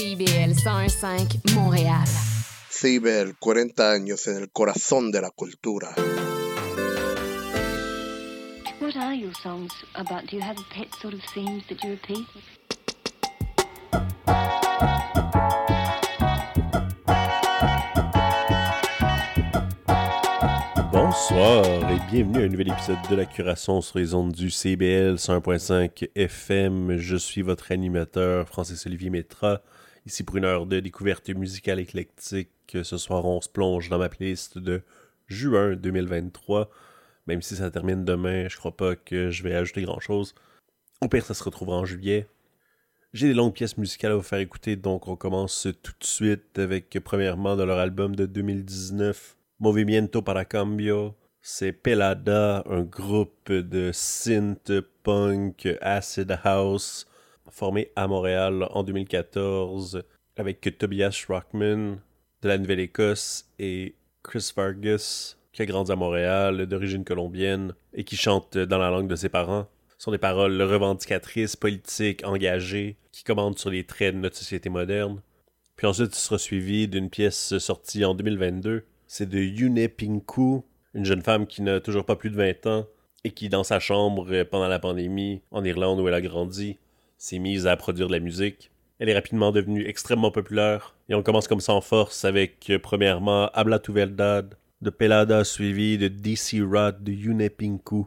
CIBL 101.5 Montréal. CIBL, 40 años en el corazón de la cultura. What are your songs about? Do you have pet sort of themes that you repeat? Bonsoir et bienvenue à un nouvel épisode de la curation sur les ondes du CBL 101.5 FM. Je suis votre animateur Francis-Olivier Métra, ici pour une heure de découverte musicale éclectique. Ce soir, on se plonge dans ma playlist de juin 2023. Même si ça termine demain, je crois pas que je vais ajouter grand chose. Au pire, ça se retrouvera en juillet. J'ai des longues pièces musicales à vous faire écouter, donc on commence tout de suite avec premièrement de leur album de 2019, Movimiento para Cambio. C'est Pelada, un groupe de synth punk acid house formé à Montréal en 2014 avec Tobias Rockman de la Nouvelle-Écosse et Chris Vargas qui a grandi à Montréal, d'origine colombienne et qui chante dans la langue de ses parents. Ce sont des paroles revendicatrices, politiques, engagées, qui commandent sur les traits de notre société moderne. Puis ensuite, ce sera suivi d'une pièce sortie en 2022. C'est de Yune Pinku, une jeune femme qui n'a toujours pas plus de 20 ans et qui, dans sa chambre pendant la pandémie, en Irlande où elle a grandi, s'est mise à produire de la musique. Elle est rapidement devenue extrêmement populaire et on commence comme ça en force avec premièrement Habla tu verdad de Pelada suivi de DC Rod de Yune Pinku.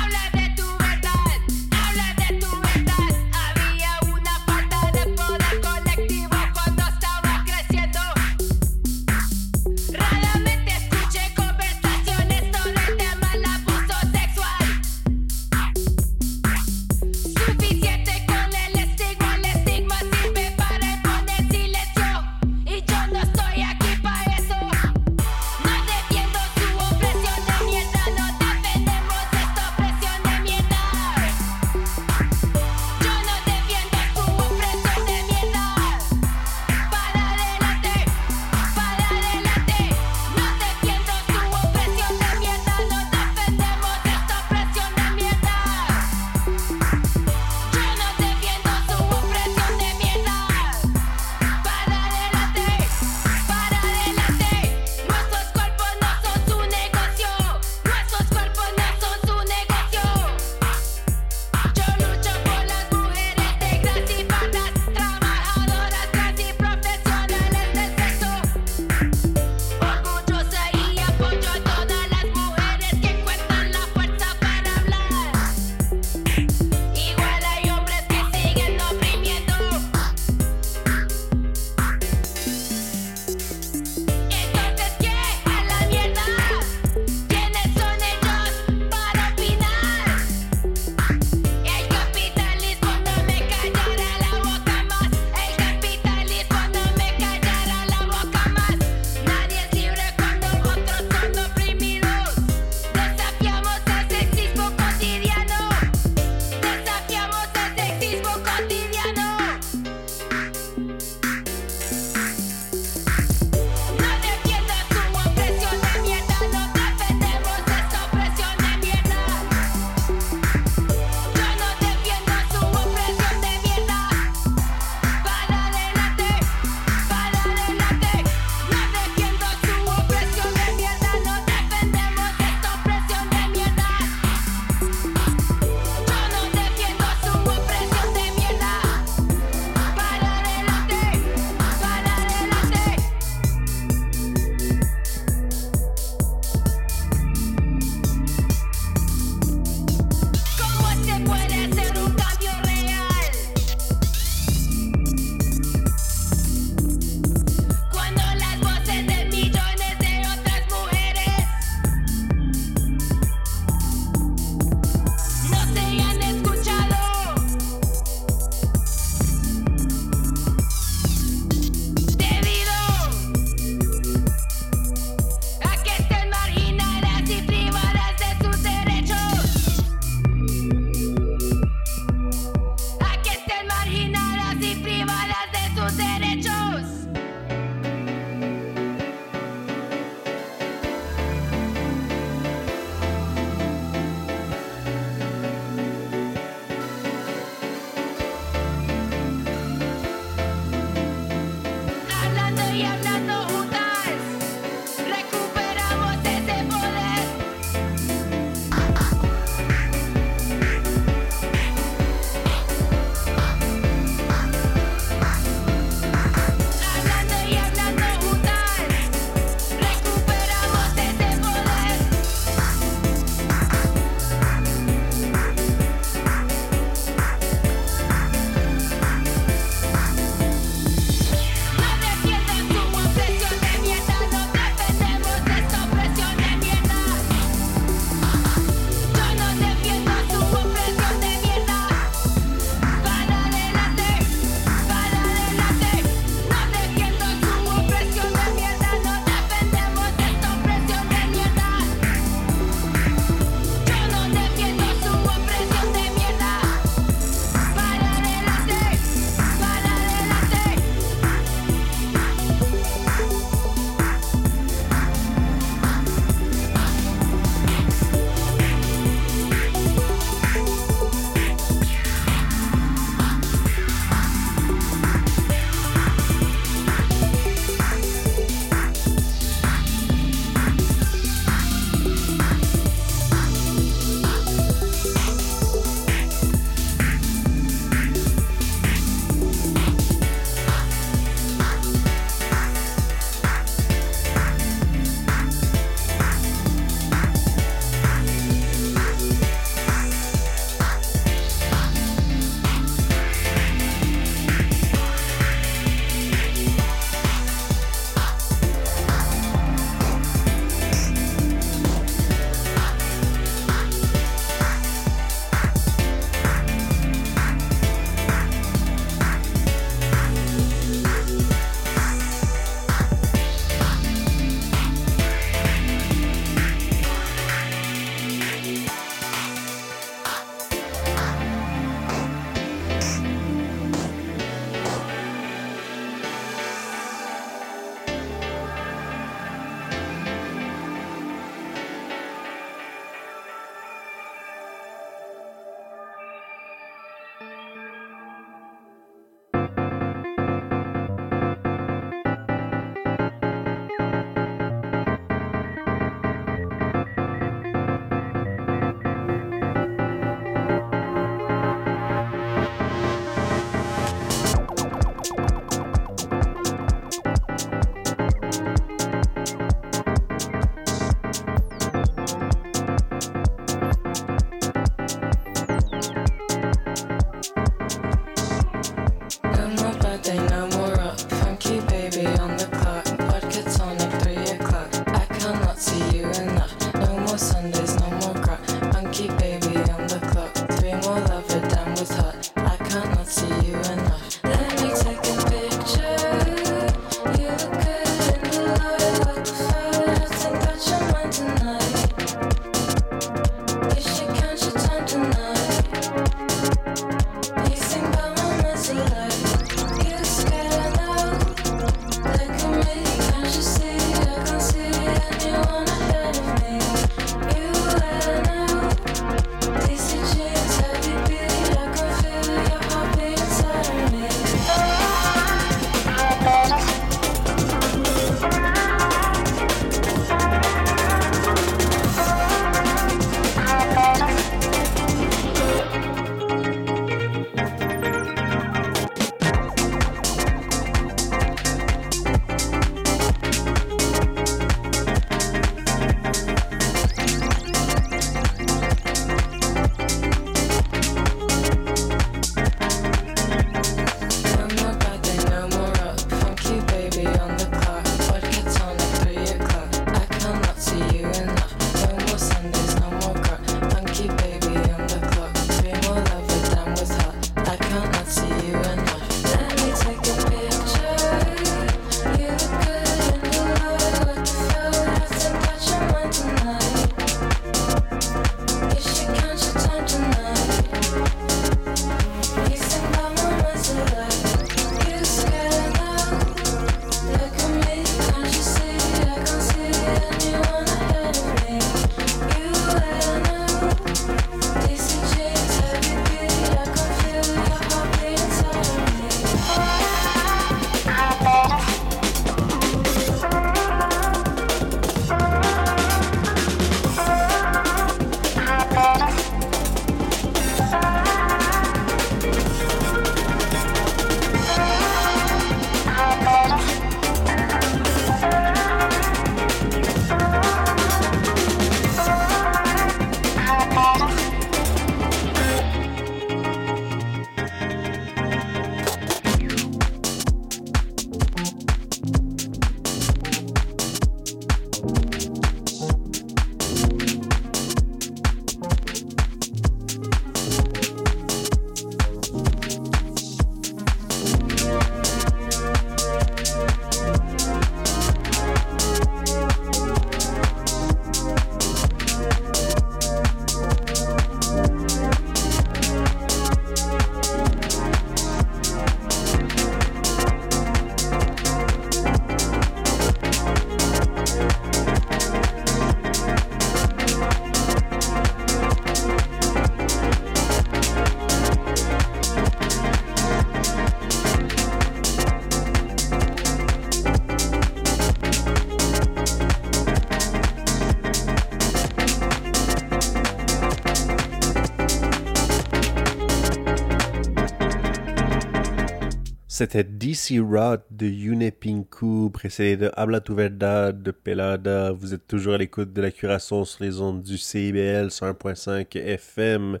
C'était DC Rod de Unepinku, précédé de Habla tu Verdad de Pelada. Vous êtes toujours à l'écoute de la curation sur les ondes du CIBL 101.5 FM.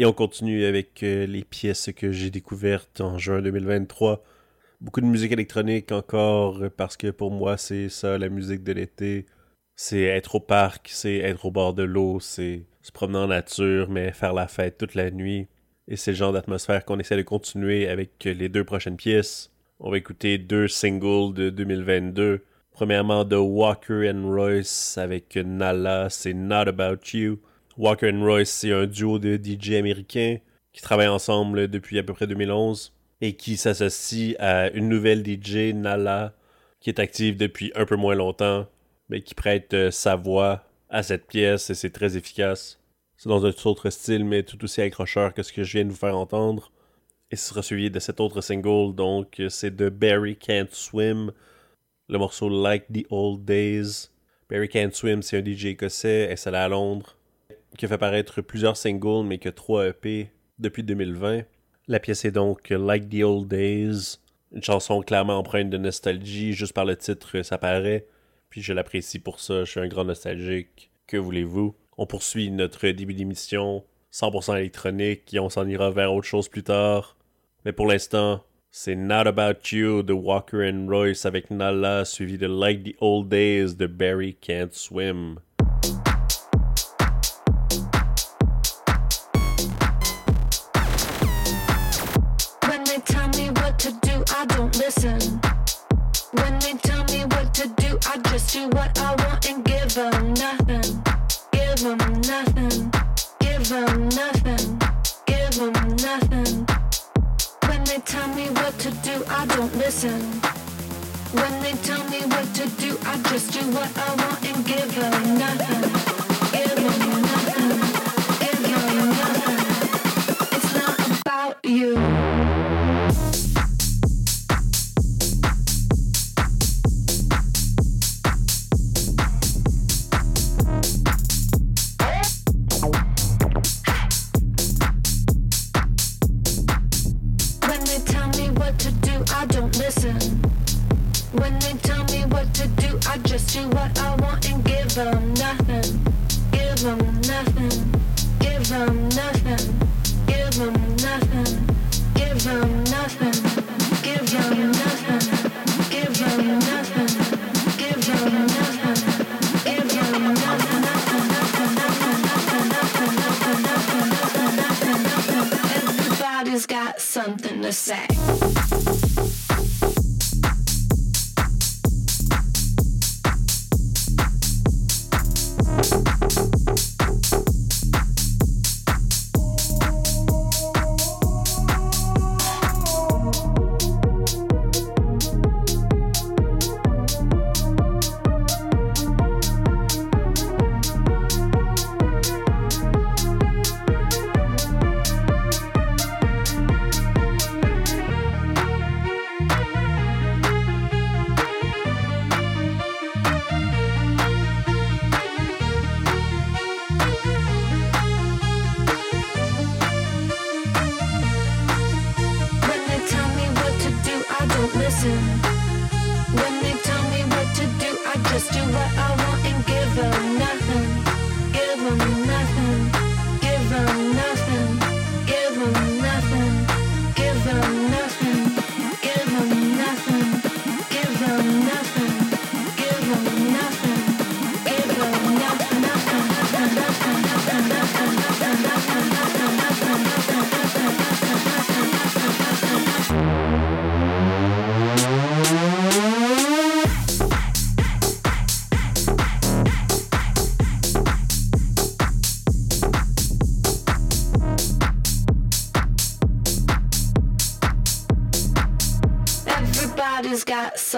Et on continue avec euh, les pièces que j'ai découvertes en juin 2023. Beaucoup de musique électronique encore, parce que pour moi, c'est ça, la musique de l'été. C'est être au parc, c'est être au bord de l'eau, c'est se promener en nature, mais faire la fête toute la nuit. Et c'est le genre d'atmosphère qu'on essaie de continuer avec les deux prochaines pièces. On va écouter deux singles de 2022. Premièrement, de Walker and Royce avec Nala, c'est Not About You. Walker Royce, c'est un duo de DJ américains qui travaillent ensemble depuis à peu près 2011 et qui s'associe à une nouvelle DJ, Nala, qui est active depuis un peu moins longtemps, mais qui prête sa voix à cette pièce et c'est très efficace. C'est dans un tout autre style, mais tout aussi accrocheur que ce que je viens de vous faire entendre. Et ce sera suivi de cet autre single, donc c'est de Barry Can't Swim, le morceau Like the Old Days. Barry Can't Swim, c'est un DJ écossais, installé à Londres, qui a fait paraître plusieurs singles, mais que trois EP depuis 2020. La pièce est donc Like the Old Days, une chanson clairement empreinte de nostalgie, juste par le titre, ça paraît. Puis je l'apprécie pour ça, je suis un grand nostalgique. Que voulez-vous? On poursuit notre début d'émission 100% électronique et on s'en ira vers autre chose plus tard. Mais pour l'instant, c'est Not About You de Walker and Royce avec Nala suivi de Like the Old Days de Barry Can't Swim. What I want something to say.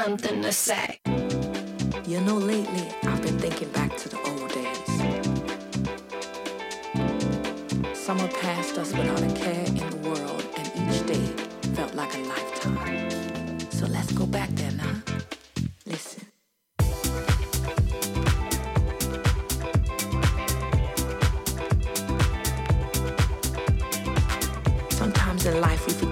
Something to say. You know, lately I've been thinking back to the old days. Summer passed us without a care in the world, and each day felt like a lifetime. So let's go back there now. Listen. Sometimes in life we forget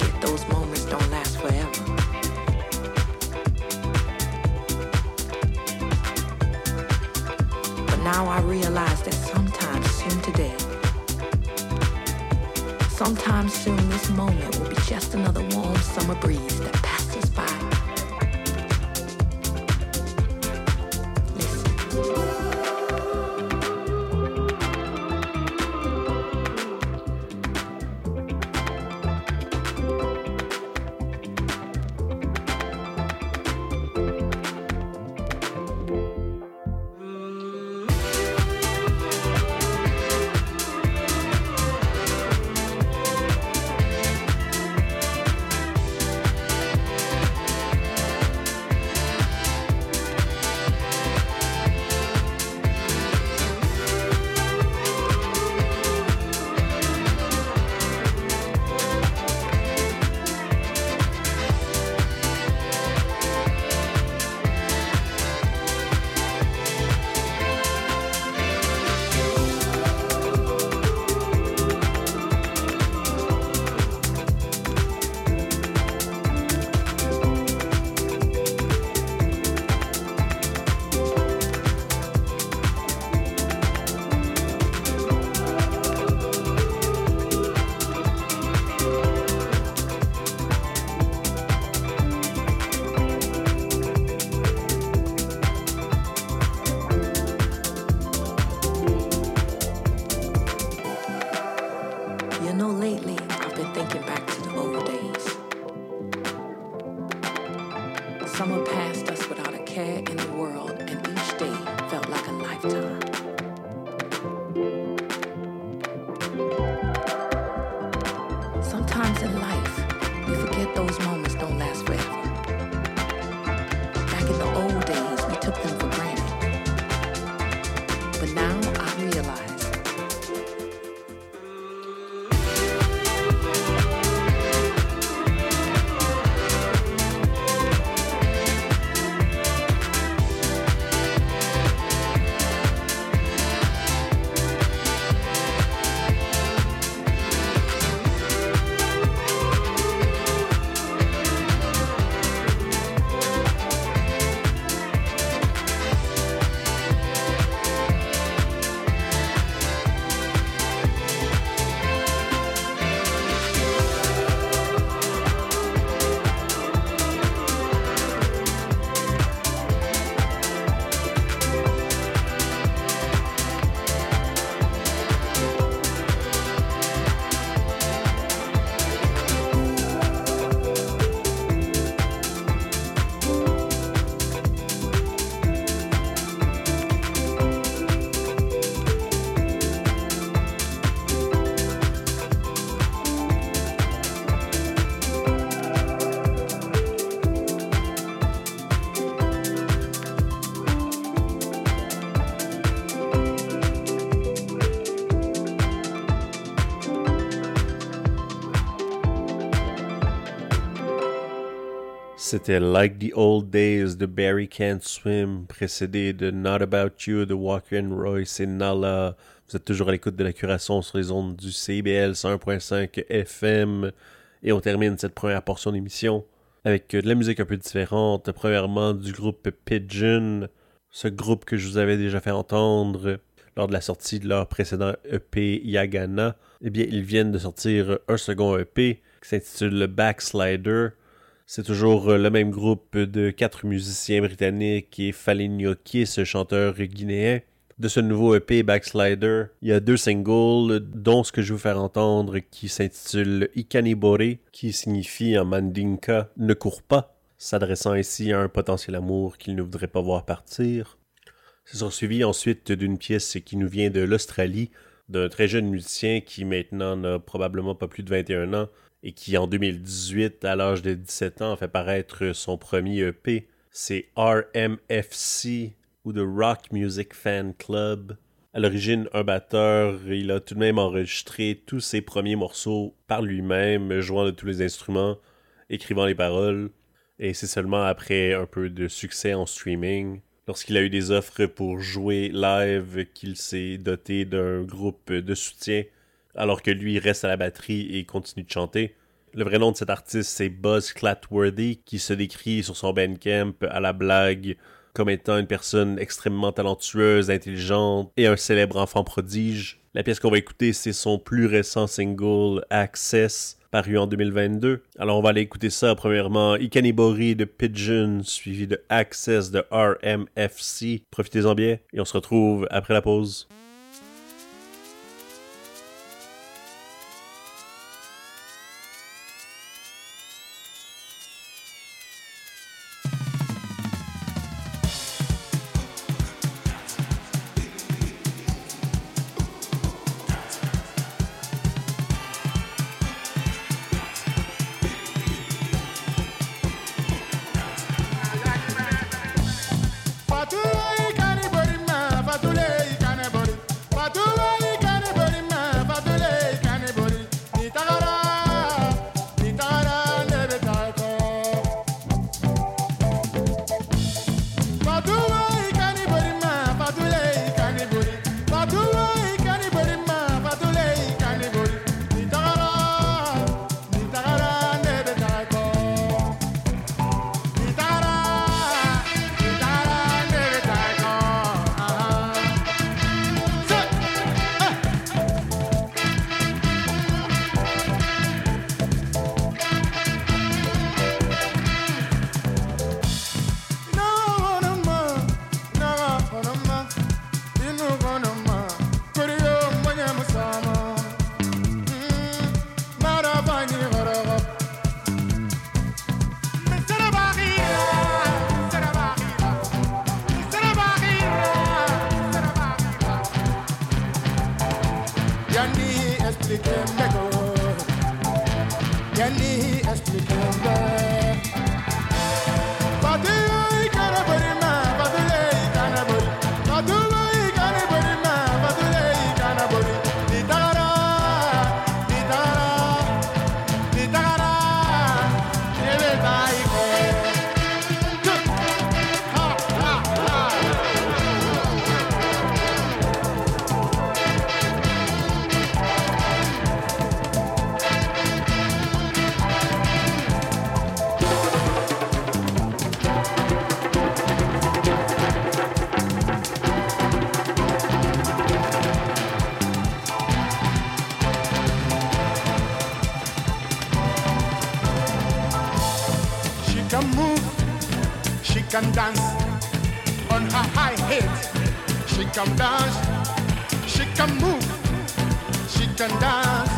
Summer passed us without a care in the world, and each day felt like a lifetime. C'était Like the Old Days de Barry Can't Swim, précédé de Not About You de Walker and Royce et Nala. Vous êtes toujours à l'écoute de la curation sur les ondes du CBL 101.5 FM. Et on termine cette première portion d'émission avec de la musique un peu différente. Premièrement, du groupe Pigeon, ce groupe que je vous avais déjà fait entendre lors de la sortie de leur précédent EP Yagana. Eh bien, ils viennent de sortir un second EP qui s'intitule le Backslider. C'est toujours le même groupe de quatre musiciens britanniques et Falinyoki, ce chanteur guinéen. De ce nouveau EP Backslider, il y a deux singles, dont ce que je vais vous faire entendre qui s'intitule Ikanibore, qui signifie en mandinka ne court pas, s'adressant ici à un potentiel amour qu'il ne voudrait pas voir partir. Ce sera suivi ensuite d'une pièce qui nous vient de l'Australie, d'un très jeune musicien qui maintenant n'a probablement pas plus de 21 ans et qui en 2018, à l'âge de 17 ans, a fait paraître son premier EP. C'est RMFC ou The Rock Music Fan Club. À l'origine, un batteur, il a tout de même enregistré tous ses premiers morceaux par lui-même, jouant de tous les instruments, écrivant les paroles. Et c'est seulement après un peu de succès en streaming, lorsqu'il a eu des offres pour jouer live, qu'il s'est doté d'un groupe de soutien, alors que lui reste à la batterie et continue de chanter. Le vrai nom de cet artiste, c'est Buzz Clatworthy, qui se décrit sur son Bandcamp à la blague comme étant une personne extrêmement talentueuse, intelligente et un célèbre enfant prodige. La pièce qu'on va écouter, c'est son plus récent single Access, paru en 2022. Alors on va aller écouter ça premièrement Ikanibori de Pigeon, suivi de Access de RMFC. Profitez-en bien et on se retrouve après la pause. Can dance. On her high head. She can dance, she can move, she can dance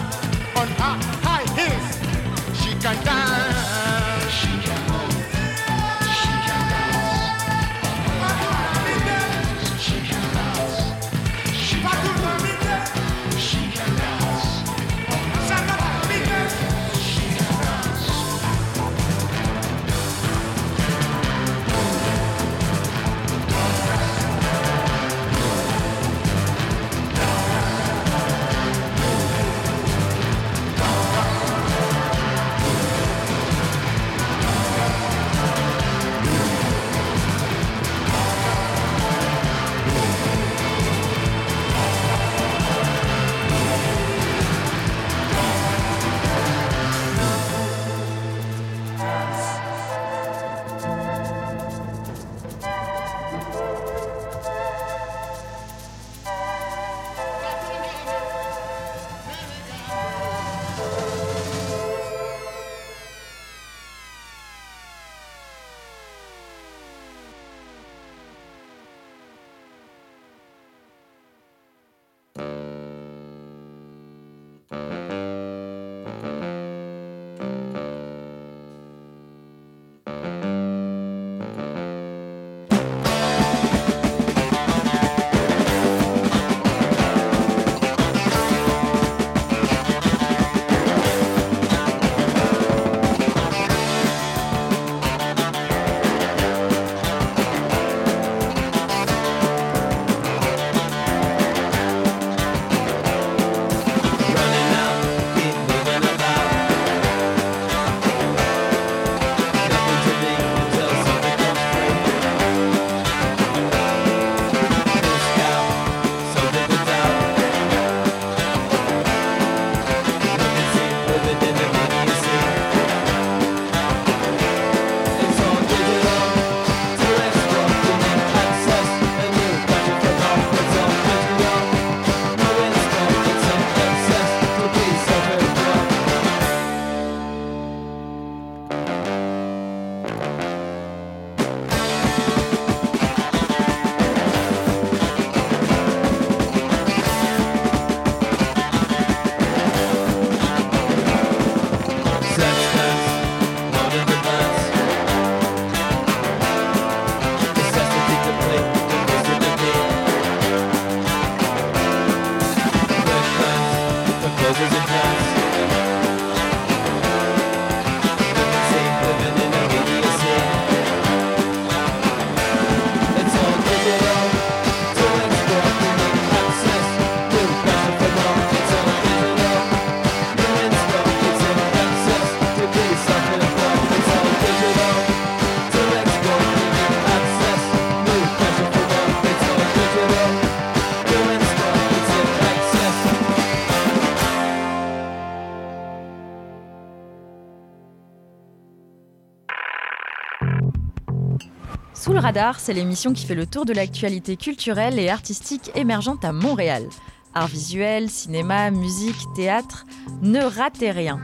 Sous le radar, c'est l'émission qui fait le tour de l'actualité culturelle et artistique émergente à Montréal. Art visuel, cinéma, musique, théâtre, ne ratez rien.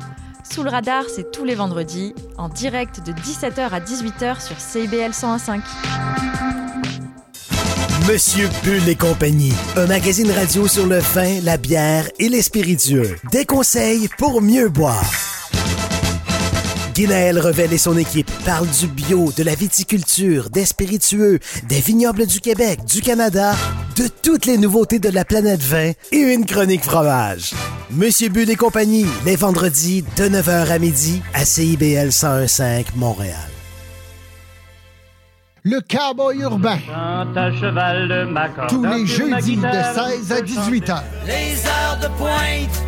Sous le radar, c'est tous les vendredis, en direct de 17h à 18h sur CIBL 101.5. Monsieur Bull et compagnie, un magazine radio sur le vin, la bière et les spiritueux. Des conseils pour mieux boire. Guinaël Revel et son équipe parlent du bio, de la viticulture, des spiritueux, des vignobles du Québec, du Canada, de toutes les nouveautés de la planète vin et une chronique fromage. Monsieur Bull et compagnie, les vendredis de 9h à midi à CIBL 1015 Montréal. Le cowboy urbain. à cheval de ma corde, Tous les jeudis de guitare, 16 à 18 h. Les heures de pointe,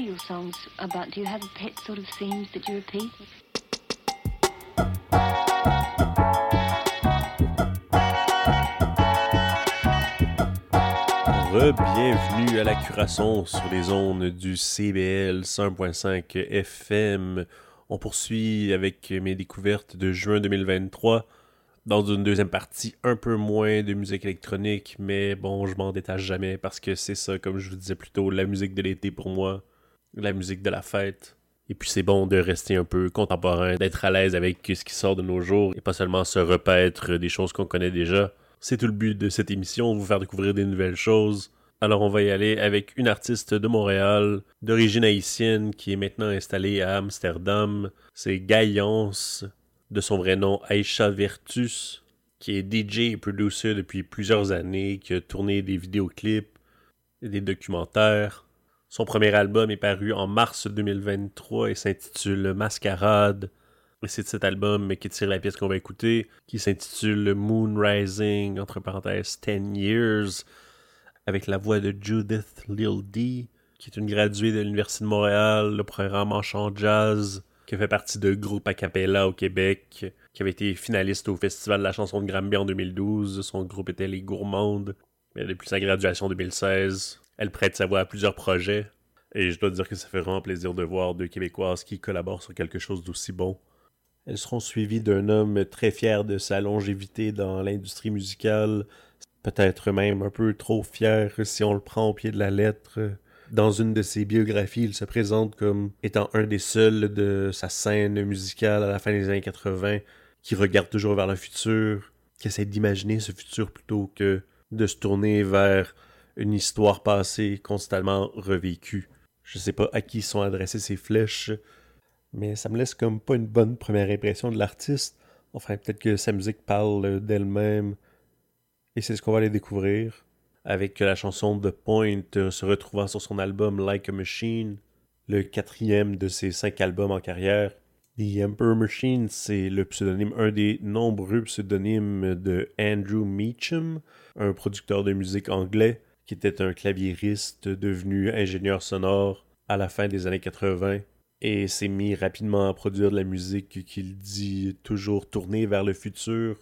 your? Re-bienvenue à la Curasson sur les ondes du CBL 100.5 FM. On poursuit avec mes découvertes de juin 2023 dans une deuxième partie un peu moins de musique électronique, mais bon, je m'en détache jamais parce que c'est ça, comme je vous disais plus tôt, la musique de l'été pour moi, la musique de la fête. Et puis c'est bon de rester un peu contemporain, d'être à l'aise avec ce qui sort de nos jours et pas seulement se repaître des choses qu'on connaît déjà. C'est tout le but de cette émission, vous faire découvrir des nouvelles choses. Alors on va y aller avec une artiste de Montréal, d'origine haïtienne, qui est maintenant installée à Amsterdam. C'est Gaillance, de son vrai nom Aisha Vertus, qui est DJ et producer depuis plusieurs années, qui a tourné des vidéoclips, des documentaires. Son premier album est paru en mars 2023 et s'intitule Mascarade. Et c'est cet album qui tire la pièce qu'on va écouter, qui s'intitule Moon Rising, entre parenthèses 10 Years, avec la voix de Judith Lil D, qui est une graduée de l'Université de Montréal, le programme en chant jazz, qui fait partie de groupe a au Québec, qui avait été finaliste au Festival de la chanson de Grammy en 2012. Son groupe était Les Gourmandes. Mais depuis sa graduation en 2016, elle prête sa voix à plusieurs projets. Et je dois dire que ça fait vraiment plaisir de voir deux Québécoises qui collaborent sur quelque chose d'aussi bon. Elles seront suivies d'un homme très fier de sa longévité dans l'industrie musicale, peut-être même un peu trop fier si on le prend au pied de la lettre. Dans une de ses biographies, il se présente comme étant un des seuls de sa scène musicale à la fin des années 80 qui regarde toujours vers le futur, qui essaie d'imaginer ce futur plutôt que de se tourner vers une histoire passée constamment revécue. Je sais pas à qui sont adressées ces flèches, mais ça me laisse comme pas une bonne première impression de l'artiste. Enfin, peut-être que sa musique parle d'elle-même, et c'est ce qu'on va aller découvrir avec la chanson The Point euh, se retrouvant sur son album Like a Machine, le quatrième de ses cinq albums en carrière. The Emperor Machine, c'est le pseudonyme, un des nombreux pseudonymes de Andrew Meacham, un producteur de musique anglais qui était un claviériste devenu ingénieur sonore à la fin des années 80 et s'est mis rapidement à produire de la musique qu'il dit toujours tournée vers le futur.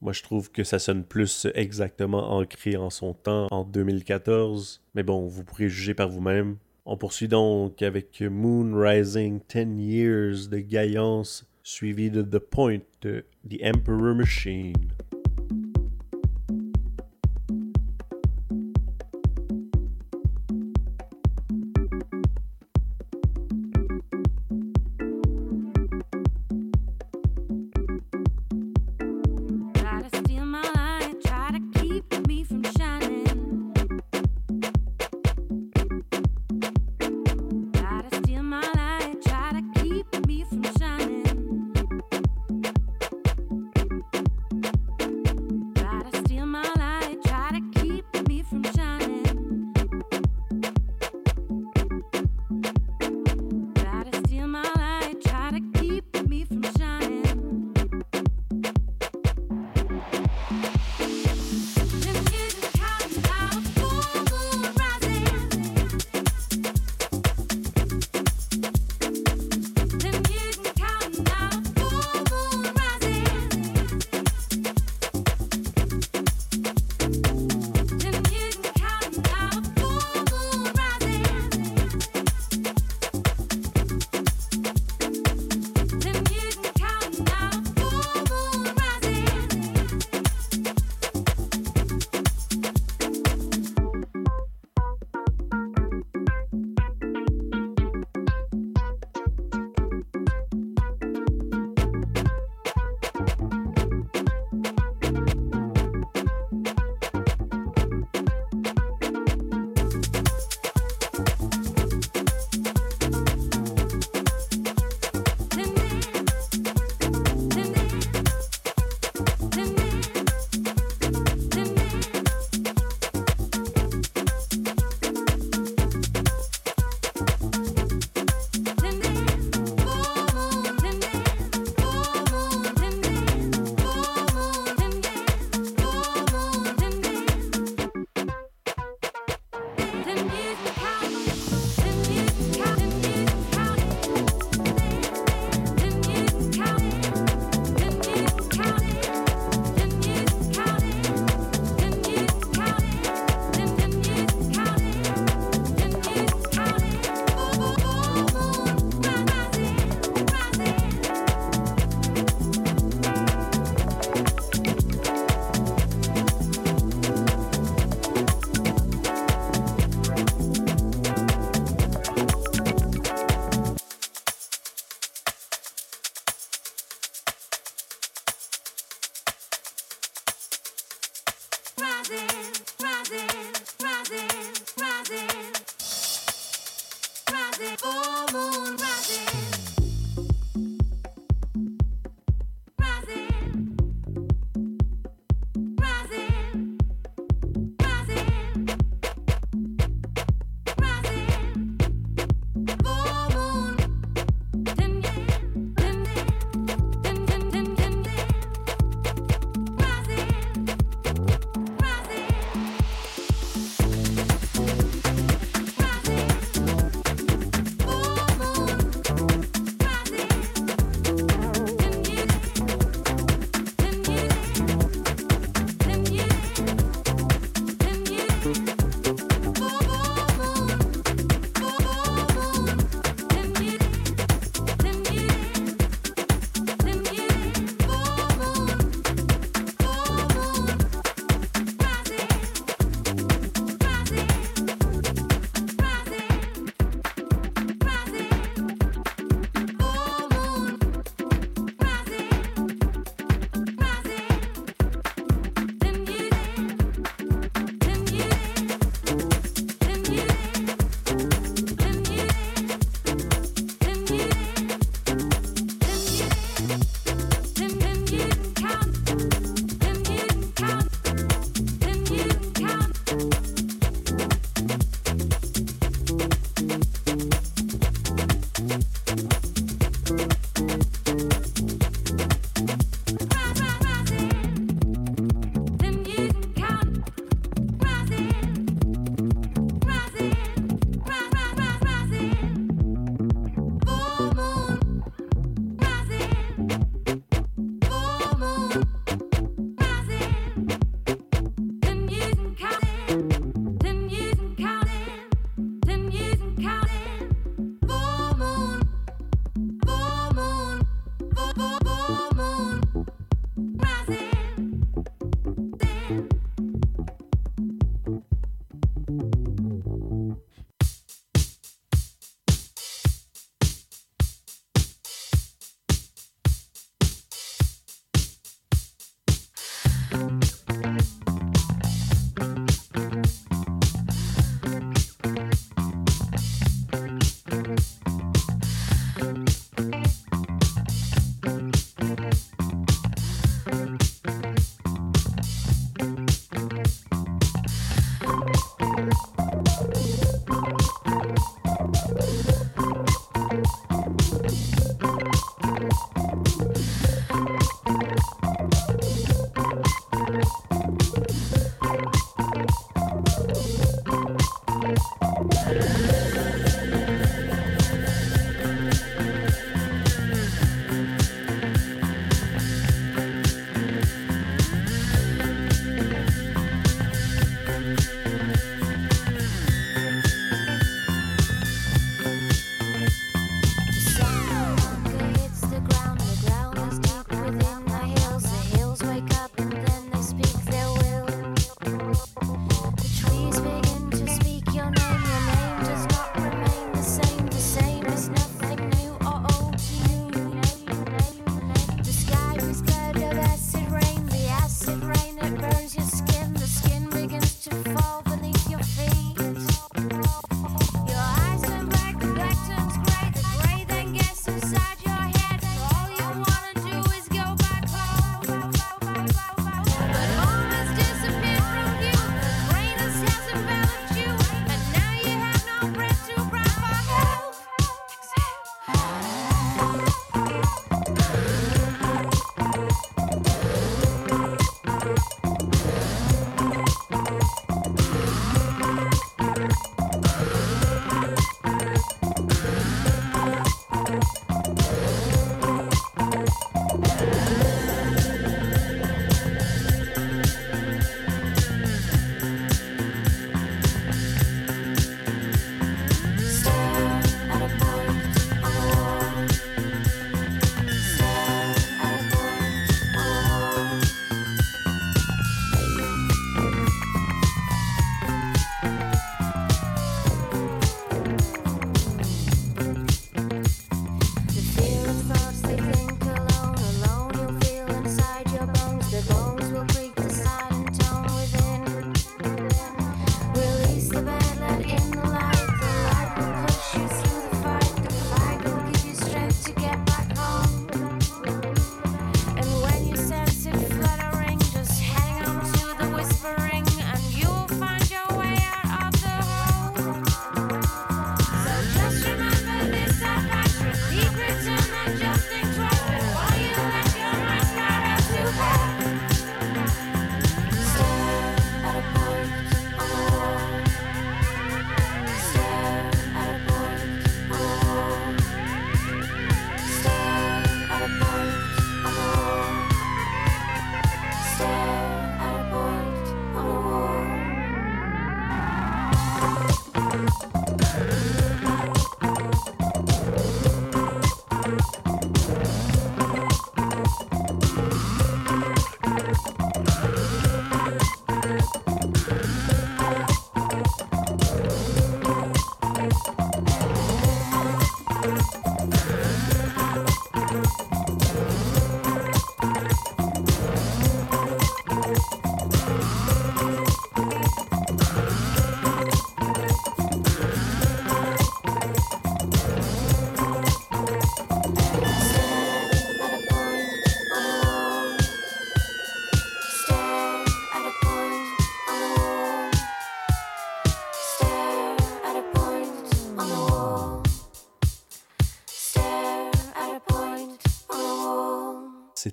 Moi, je trouve que ça sonne plus exactement ancré en son temps en 2014. Mais bon, vous pourrez juger par vous-même. On poursuit donc avec Moon Rising 10 Years de Gaillance, suivi de The Point de The Emperor Machine.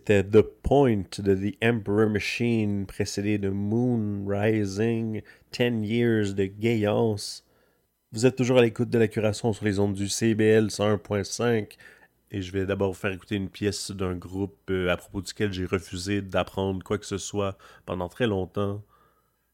C'était The Point de The Emperor Machine, précédé de Moon Rising, 10 Years de Gayance. Vous êtes toujours à l'écoute de la curation sur les ondes du CBL 101.5 et je vais d'abord vous faire écouter une pièce d'un groupe euh, à propos duquel j'ai refusé d'apprendre quoi que ce soit pendant très longtemps.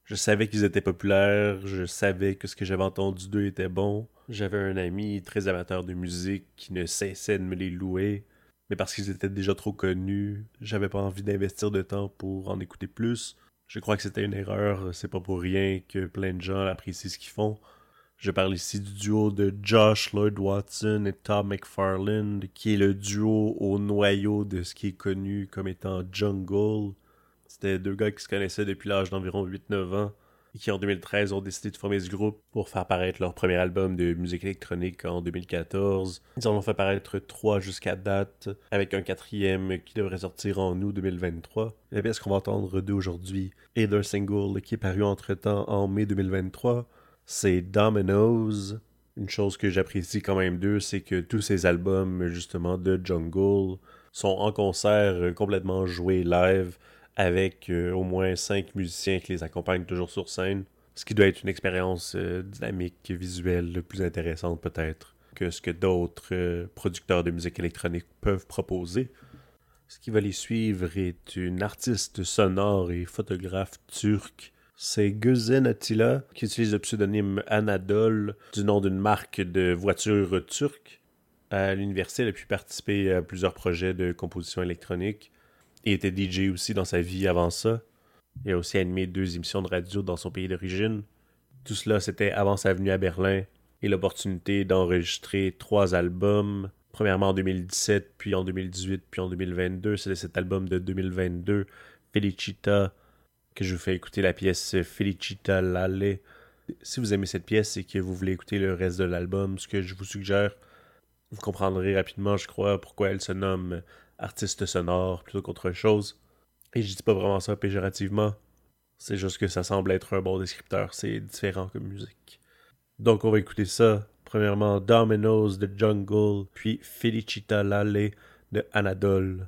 Je savais qu'ils étaient populaires, je savais que ce que j'avais entendu d'eux était bon. J'avais un ami très amateur de musique qui ne cessait de me les louer, mais parce qu'ils étaient déjà trop connus, j'avais pas envie d'investir de temps pour en écouter plus. Je crois que c'était une erreur, c'est pas pour rien que plein de gens apprécient ce qu'ils font. Je parle ici du duo de Josh Lloyd Watson et Tom McFarland, qui est le duo au noyau de ce qui est connu comme étant Jungle. C'était deux gars qui se connaissaient depuis l'âge d'environ 8-9 ans qui en 2013 ont décidé de former ce groupe pour faire paraître leur premier album de musique électronique en 2014. Ils en ont fait paraître trois jusqu'à date, avec un quatrième qui devrait sortir en août 2023. La pièce qu'on va entendre d'eux aujourd'hui est d'un single qui est paru entre-temps en mai 2023 c'est Dominoes. Une chose que j'apprécie quand même d'eux, c'est que tous ces albums, justement, de Jungle sont en concert euh, complètement joués live avec euh, au moins cinq musiciens qui les accompagnent toujours sur scène. Ce qui doit être une expérience euh, dynamique, visuelle, plus intéressante peut-être que ce que d'autres producteurs de musique électronique peuvent proposer. Ce qui va les suivre est une artiste sonore et photographe turque c'est Guzen Attila qui utilise le pseudonyme Anadol du nom d'une marque de voitures turque. À l'université, elle a pu participer à plusieurs projets de composition électronique et était DJ aussi dans sa vie avant ça. Il a aussi animé deux émissions de radio dans son pays d'origine. Tout cela, c'était avant sa venue à Berlin et l'opportunité d'enregistrer trois albums. Premièrement en 2017, puis en 2018, puis en 2022. C'était cet album de 2022, Felicita, que je vous fais écouter la pièce Felicita Lale. Si vous aimez cette pièce et que vous voulez écouter le reste de l'album, ce que je vous suggère, vous comprendrez rapidement, je crois, pourquoi elle se nomme artiste sonore plutôt qu'autre chose. Et je dis pas vraiment ça péjorativement. C'est juste que ça semble être un bon descripteur. C'est différent comme musique. Donc on va écouter ça. Premièrement, Dominoes de Jungle, puis Felicita Lale de Anadole.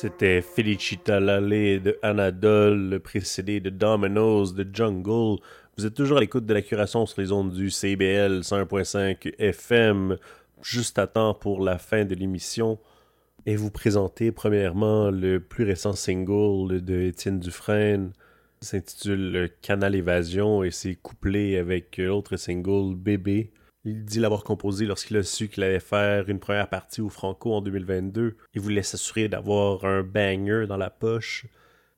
C'était Felicita Lale de Anadole, précédé de Dominoes de Jungle. Vous êtes toujours à l'écoute de la curation sur les ondes du CBL 101.5 FM, juste à temps pour la fin de l'émission. Et vous présenter premièrement le plus récent single de Étienne Dufresne, s'intitule Canal Évasion et c'est couplé avec l'autre single Bébé. Il dit l'avoir composé lorsqu'il a su qu'il allait faire une première partie au Franco en 2022 et voulait s'assurer d'avoir un banger dans la poche.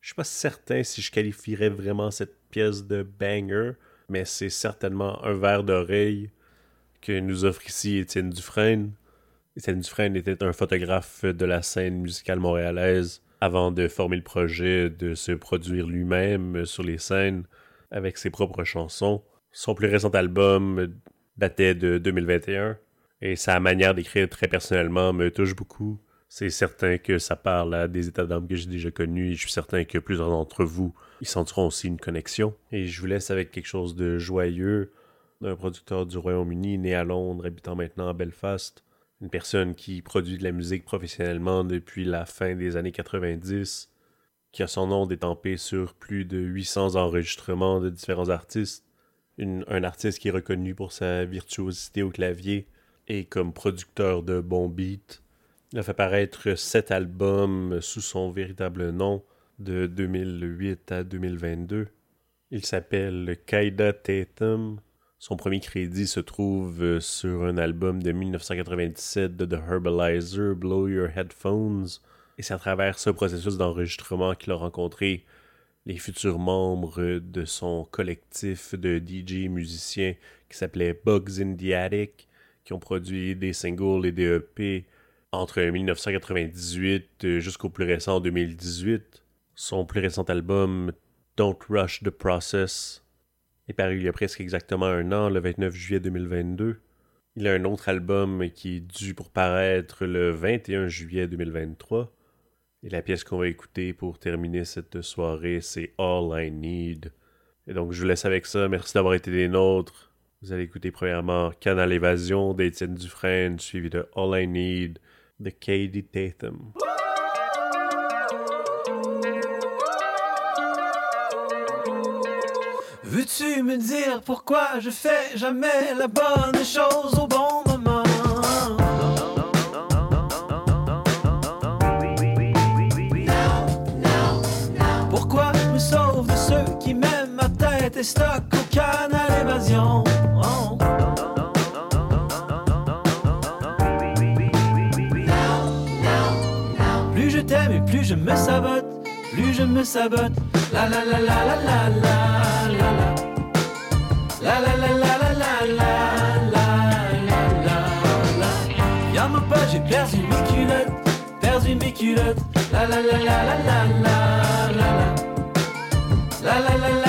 Je suis pas certain si je qualifierais vraiment cette pièce de banger, mais c'est certainement un verre d'oreille que nous offre ici Étienne Dufresne. Étienne Dufresne était un photographe de la scène musicale montréalaise avant de former le projet de se produire lui-même sur les scènes avec ses propres chansons. Son plus récent album datait de 2021 et sa manière d'écrire très personnellement me touche beaucoup. C'est certain que ça parle à des états d'âme que j'ai déjà connus et je suis certain que plusieurs d'entre vous y sentiront aussi une connexion. Et je vous laisse avec quelque chose de joyeux d'un producteur du Royaume-Uni né à Londres, habitant maintenant à Belfast. Une personne qui produit de la musique professionnellement depuis la fin des années 90, qui a son nom détampé sur plus de 800 enregistrements de différents artistes un artiste qui est reconnu pour sa virtuosité au clavier et comme producteur de bons beats. Il a fait paraître sept albums sous son véritable nom de 2008 à 2022. Il s'appelle Kaida Tatum. Son premier crédit se trouve sur un album de 1997 de The Herbalizer, Blow Your Headphones. Et c'est à travers ce processus d'enregistrement qu'il a rencontré les futurs membres de son collectif de DJ musiciens qui s'appelait Bugs in the Attic, qui ont produit des singles et des EP entre 1998 jusqu'au plus récent 2018. Son plus récent album, Don't Rush the Process, est paru il y a presque exactement un an, le 29 juillet 2022. Il a un autre album qui est dû pour paraître le 21 juillet 2023. Et la pièce qu'on va écouter pour terminer cette soirée, c'est All I Need. Et donc, je vous laisse avec ça. Merci d'avoir été des nôtres. Vous allez écouter premièrement Canal Évasion d'Étienne Dufresne, suivi de All I Need de Katie Tatham. Veux-tu me dire pourquoi je fais jamais la bonne chose au bon moment? Ma tête et stock au canal évasion? Oh. Plus je t'aime et plus je me sabote, plus je me sabote. La la la la la la la la la. La la la la la la la la. Y'a mon pote, j'ai perdu mes culottes, perdu mes culottes. La la la la la la. La la la la la la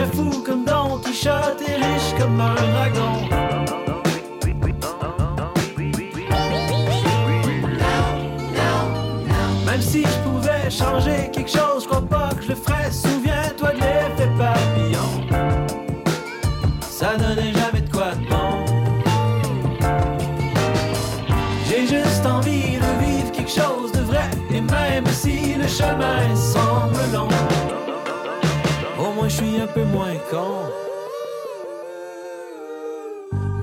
serais fou comme Don Quichotte et riche comme un dragon. Même si je pouvais changer quelque chose, je crois pas que je le ferais. Souviens-toi de l'effet papillon. Ça donnait jamais de quoi de bon. J'ai juste envie de vivre quelque chose de vrai. Et même si le chemin au moins je suis un peu moins con.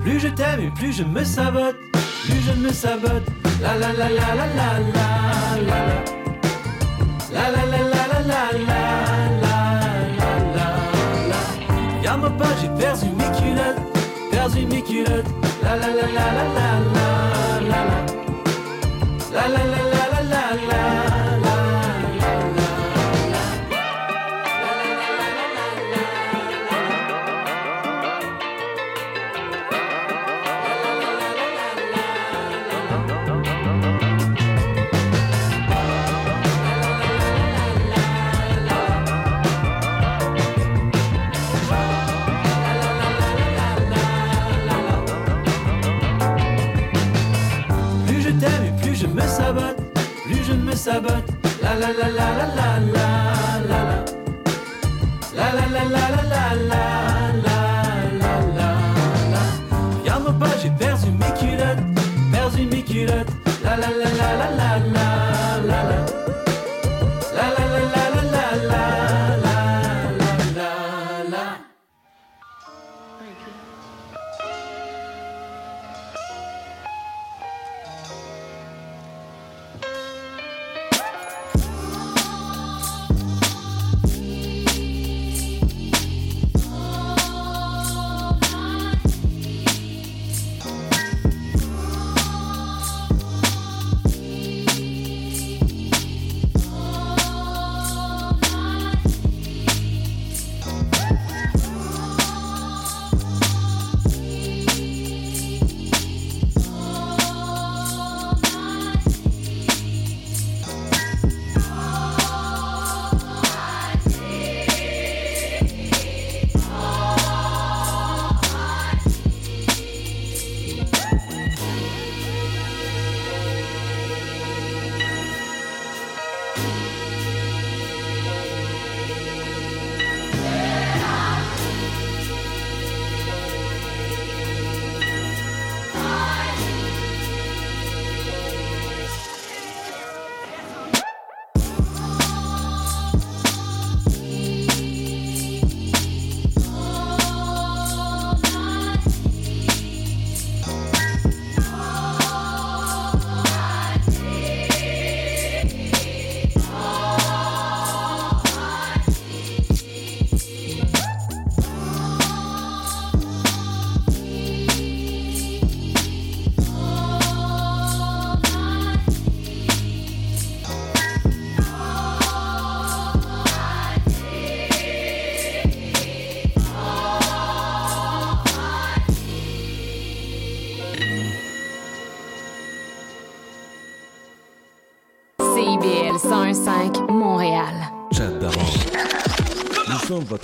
Plus je t'aime et plus je me sabote, plus je me sabote. La la la la la la la la la. La la la la la la la la pote, j'ai perdu mes culottes, perdu mes culottes. La la la la la la. La la la la la la me sabote. La la la la la la la la la. La la la la la la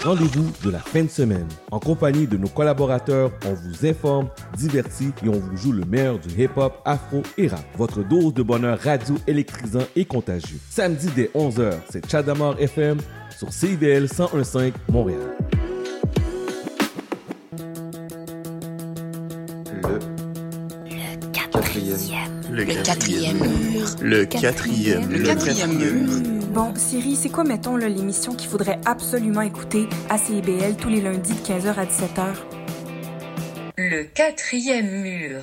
rendez-vous de la fin de semaine. En compagnie de nos collaborateurs, on vous informe, divertit et on vous joue le meilleur du hip-hop, afro et rap. Votre dose de bonheur radio électrisant et contagieux. Samedi dès 11h, c'est Chadamar FM sur CIBL 1015 Montréal. Le quatrième mur. Le quatrième. Le quatrième mur. Bon, Siri, c'est quoi, mettons, l'émission qu'il faudrait absolument écouter à CIBL tous les lundis de 15h à 17h? Le quatrième mur.